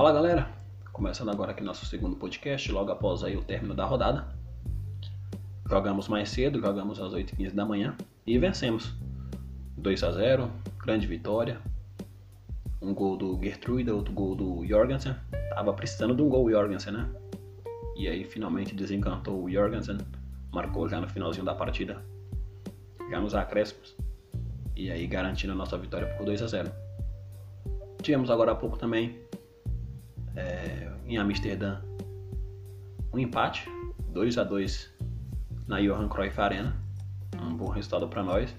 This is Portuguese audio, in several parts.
Fala galera, começando agora aqui nosso segundo podcast, logo após aí o término da rodada. Jogamos mais cedo, jogamos às 8h15 da manhã e vencemos. 2 a 0 grande vitória. Um gol do Gertrude, outro gol do Jorgensen. Tava precisando de um gol Jorgensen, né? E aí finalmente desencantou o Jorgensen, marcou já no finalzinho da partida, já nos acréscimos. E aí garantindo a nossa vitória por 2 a 0 Tivemos agora há pouco também é, em Amsterdã um empate, 2 a 2 na Johan Cruyff Arena. Um bom resultado para nós,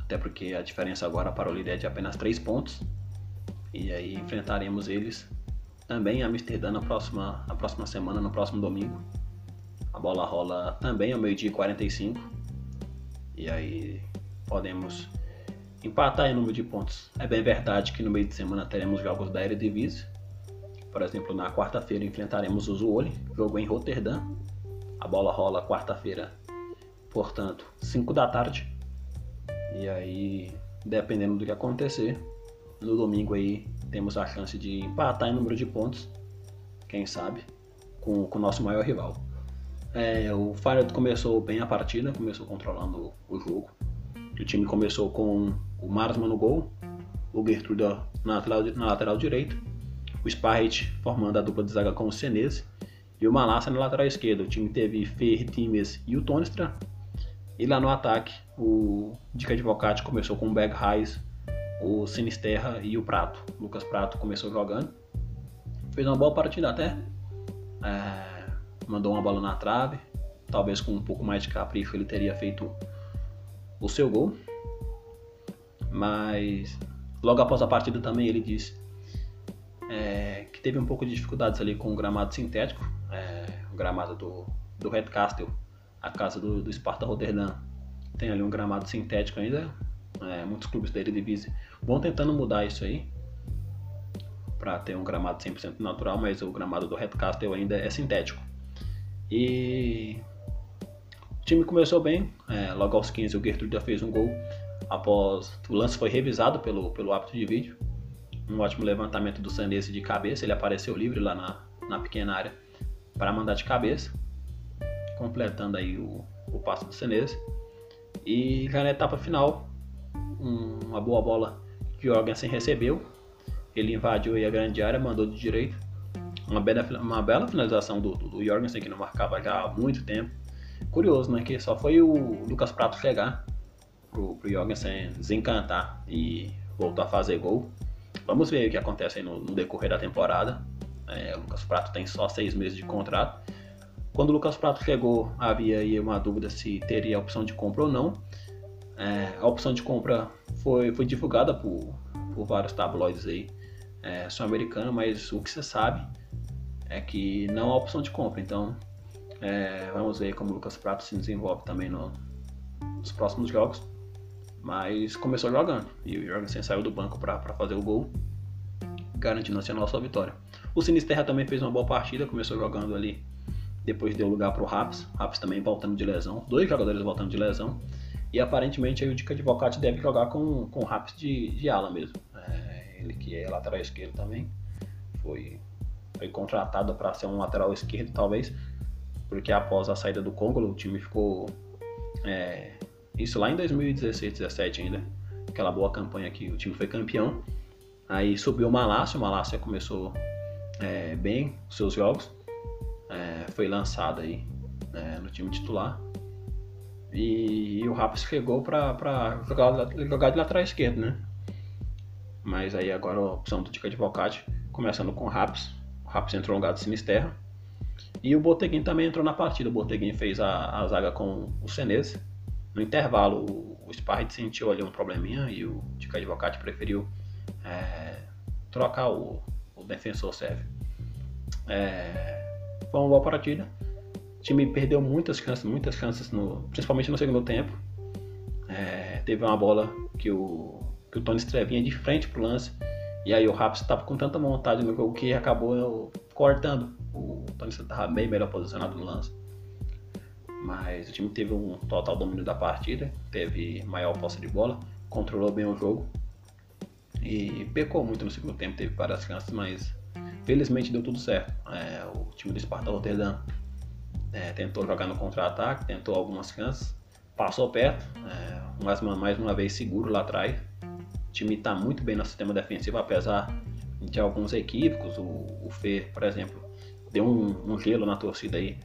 até porque a diferença agora para o líder é de apenas 3 pontos. E aí enfrentaremos eles também em Amsterdã na próxima, na próxima semana, no próximo domingo. A bola rola também ao meio-dia e 45. E aí podemos empatar em número de pontos. É bem verdade que no meio de semana teremos jogos da Eredivisie. Por exemplo, na quarta-feira enfrentaremos o Zwolle, jogo em Roterdã. A bola rola quarta-feira, portanto, 5 da tarde. E aí, dependendo do que acontecer, no domingo aí temos a chance de empatar em número de pontos, quem sabe, com, o nosso maior rival. É, o Feyenoord começou bem a partida, começou controlando o jogo. O time começou com o Marsman no gol, o Gertrude na lateral, na lateral direita, o Sparrit formando a dupla de zaga com o Senese e o Malassa na lateral esquerda. O time teve Fer, Times e o Tonestra. E lá no ataque, o Dica Advocati começou com o Bag Reis, o Sinisterra e o Prato. O Lucas Prato começou jogando. Fez uma boa partida até. É, mandou uma bola na trave. Talvez com um pouco mais de capricho ele teria feito o seu gol. Mas logo após a partida também ele disse é, que teve um pouco de dificuldades ali com o gramado sintético, é, o gramado do, do Red Castle, a casa do, do Sparta Rotterdam. Tem ali um gramado sintético ainda. É, muitos clubes da Eredivisie vão tentando mudar isso aí para ter um gramado 100% natural, mas o gramado do Red Castle ainda é sintético. E o time começou bem, é, logo aos 15 o Gertrude já fez um gol após o lance foi revisado pelo, pelo árbitro de vídeo. Um ótimo levantamento do Sanese de cabeça, ele apareceu livre lá na, na pequena área para mandar de cabeça, completando aí o, o passo do Sanese. E já na etapa final, um, uma boa bola que o Jorgensen recebeu, ele invadiu a grande área, mandou de direito. Uma bela, uma bela finalização do, do, do Jorgensen, que não marcava já há muito tempo Curioso, né? Que só foi o Lucas Prato chegar pro, pro Jorgensen desencantar e voltar a fazer gol. Vamos ver o que acontece no, no decorrer da temporada. É, o Lucas Prato tem só seis meses de contrato. Quando o Lucas Prato chegou, havia aí uma dúvida se teria a opção de compra ou não. É, a opção de compra foi, foi divulgada por, por vários tabloides aí é, sul-americanos, mas o que você sabe é que não há opção de compra. Então é, vamos ver como o Lucas Prato se desenvolve também no, nos próximos jogos. Mas começou jogando e o Jorgensen saiu do banco para fazer o gol, garantindo assim a nossa vitória. O Sinisterra também fez uma boa partida, começou jogando ali, depois deu lugar para o Raps. Raps também voltando de lesão, dois jogadores voltando de lesão. E aparentemente aí o Dica Advocati deve jogar com, com o Raps de, de ala mesmo. É, ele que é lateral esquerdo também, foi, foi contratado para ser um lateral esquerdo talvez porque após a saída do Congo, o time ficou. É, isso lá em 2016, 17 ainda. Aquela boa campanha que o time foi campeão. Aí subiu o Malásia, o Malásia começou é, bem os seus jogos. É, foi lançado aí é, no time titular. E, e o Raps chegou para jogar, jogar de lateral esquerdo, né? Mas aí agora a opção do Tica de Volcate, começando com o Raps. O Raps entrou no lugar do Sinisterra. E o Boteguin também entrou na partida. O Boteguin fez a, a zaga com o Senese. No intervalo, o, Sparrit sentiu ali um probleminha e o Tica Advocati preferiu é, trocar o, o defensor serve. É, foi uma boa partida. O time perdeu muitas chances, muitas chances, no, principalmente no segundo tempo. É, teve uma bola que o, que o Tony Strevinha de frente pro lance. E aí o Raps estava com tanta vontade no jogo que acabou cortando o Tony estava bem melhor posicionado no lance. Mas o time teve um total domínio da partida, teve maior posse de bola, controlou bem o jogo e pecou muito no segundo tempo, teve várias chances, mas felizmente deu tudo certo. É, o time do Sparta Rotterdam é, tentou jogar no contra-ataque, tentou algumas chances, passou perto, é, mais, uma, mais uma vez seguro lá atrás. O time está muito bem no sistema defensivo, apesar de alguns equívocos. O, o Fê, por exemplo, deu um, um gelo na torcida aí,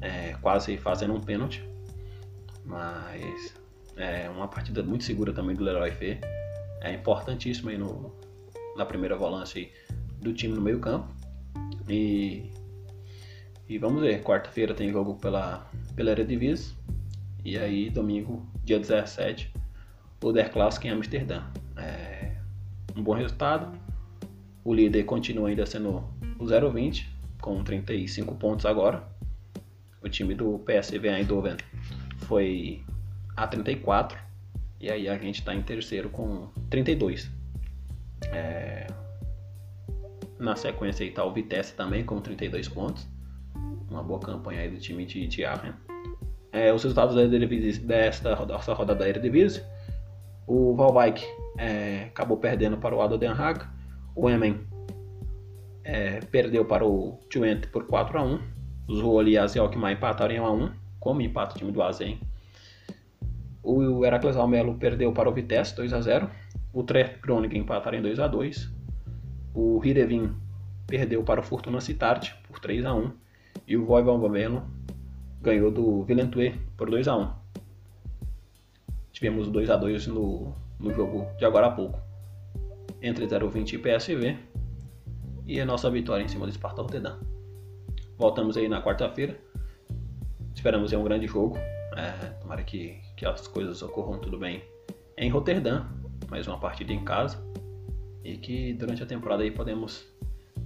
é, quase fazendo um pênalti. Mas é uma partida muito segura também do Leroy Fê. É importantíssimo aí no, na primeira volância do time no meio campo. E, e vamos ver, quarta-feira tem jogo pela, pela Eredivisie. E aí domingo, dia 17, o Der Classic em Amsterdã. É um bom resultado. O líder continua ainda sendo o 0-20, com 35 pontos agora. O time do PSV Eindhoven foi a 34. E aí a gente está em terceiro com 32. É... Na sequência aí tá o Vitesse também com 32 pontos. Uma boa campanha aí do time de, Aachen. É, os resultados da Eredivisie, desta dessa rodada da Eredivisie. O Valwijk é, acabou perdendo para o Ado Den Haag. O Emen é, perdeu para o Twente por 4 a 1 Os Zwolle e a Alkmaar empataram em 1 a 1 como empata o time do Azen. O Heracles Almelo perdeu para o Vitesse 2 a 0 O Tre Groningen empataram em 2 a 2 O Hirevin perdeu para o Fortuna Cittart por 3 a 1 E o Voivodino ganhou do Villentue por 2 a 1 Tivemos 2 a 2 no, no jogo de agora há pouco. Entre 020 e PSV. E a nossa vitória em cima do Sparta Rotterdam. Voltamos aí na quarta-feira. Esperamos aí um grande jogo. É, tomara que, que as coisas ocorram tudo bem em Roterdã. Mais uma partida em casa. E que durante a temporada aí podemos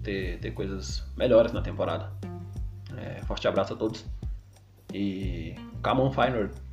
ter, ter coisas melhores na temporada. É, forte abraço a todos. E come on, Feyenoord!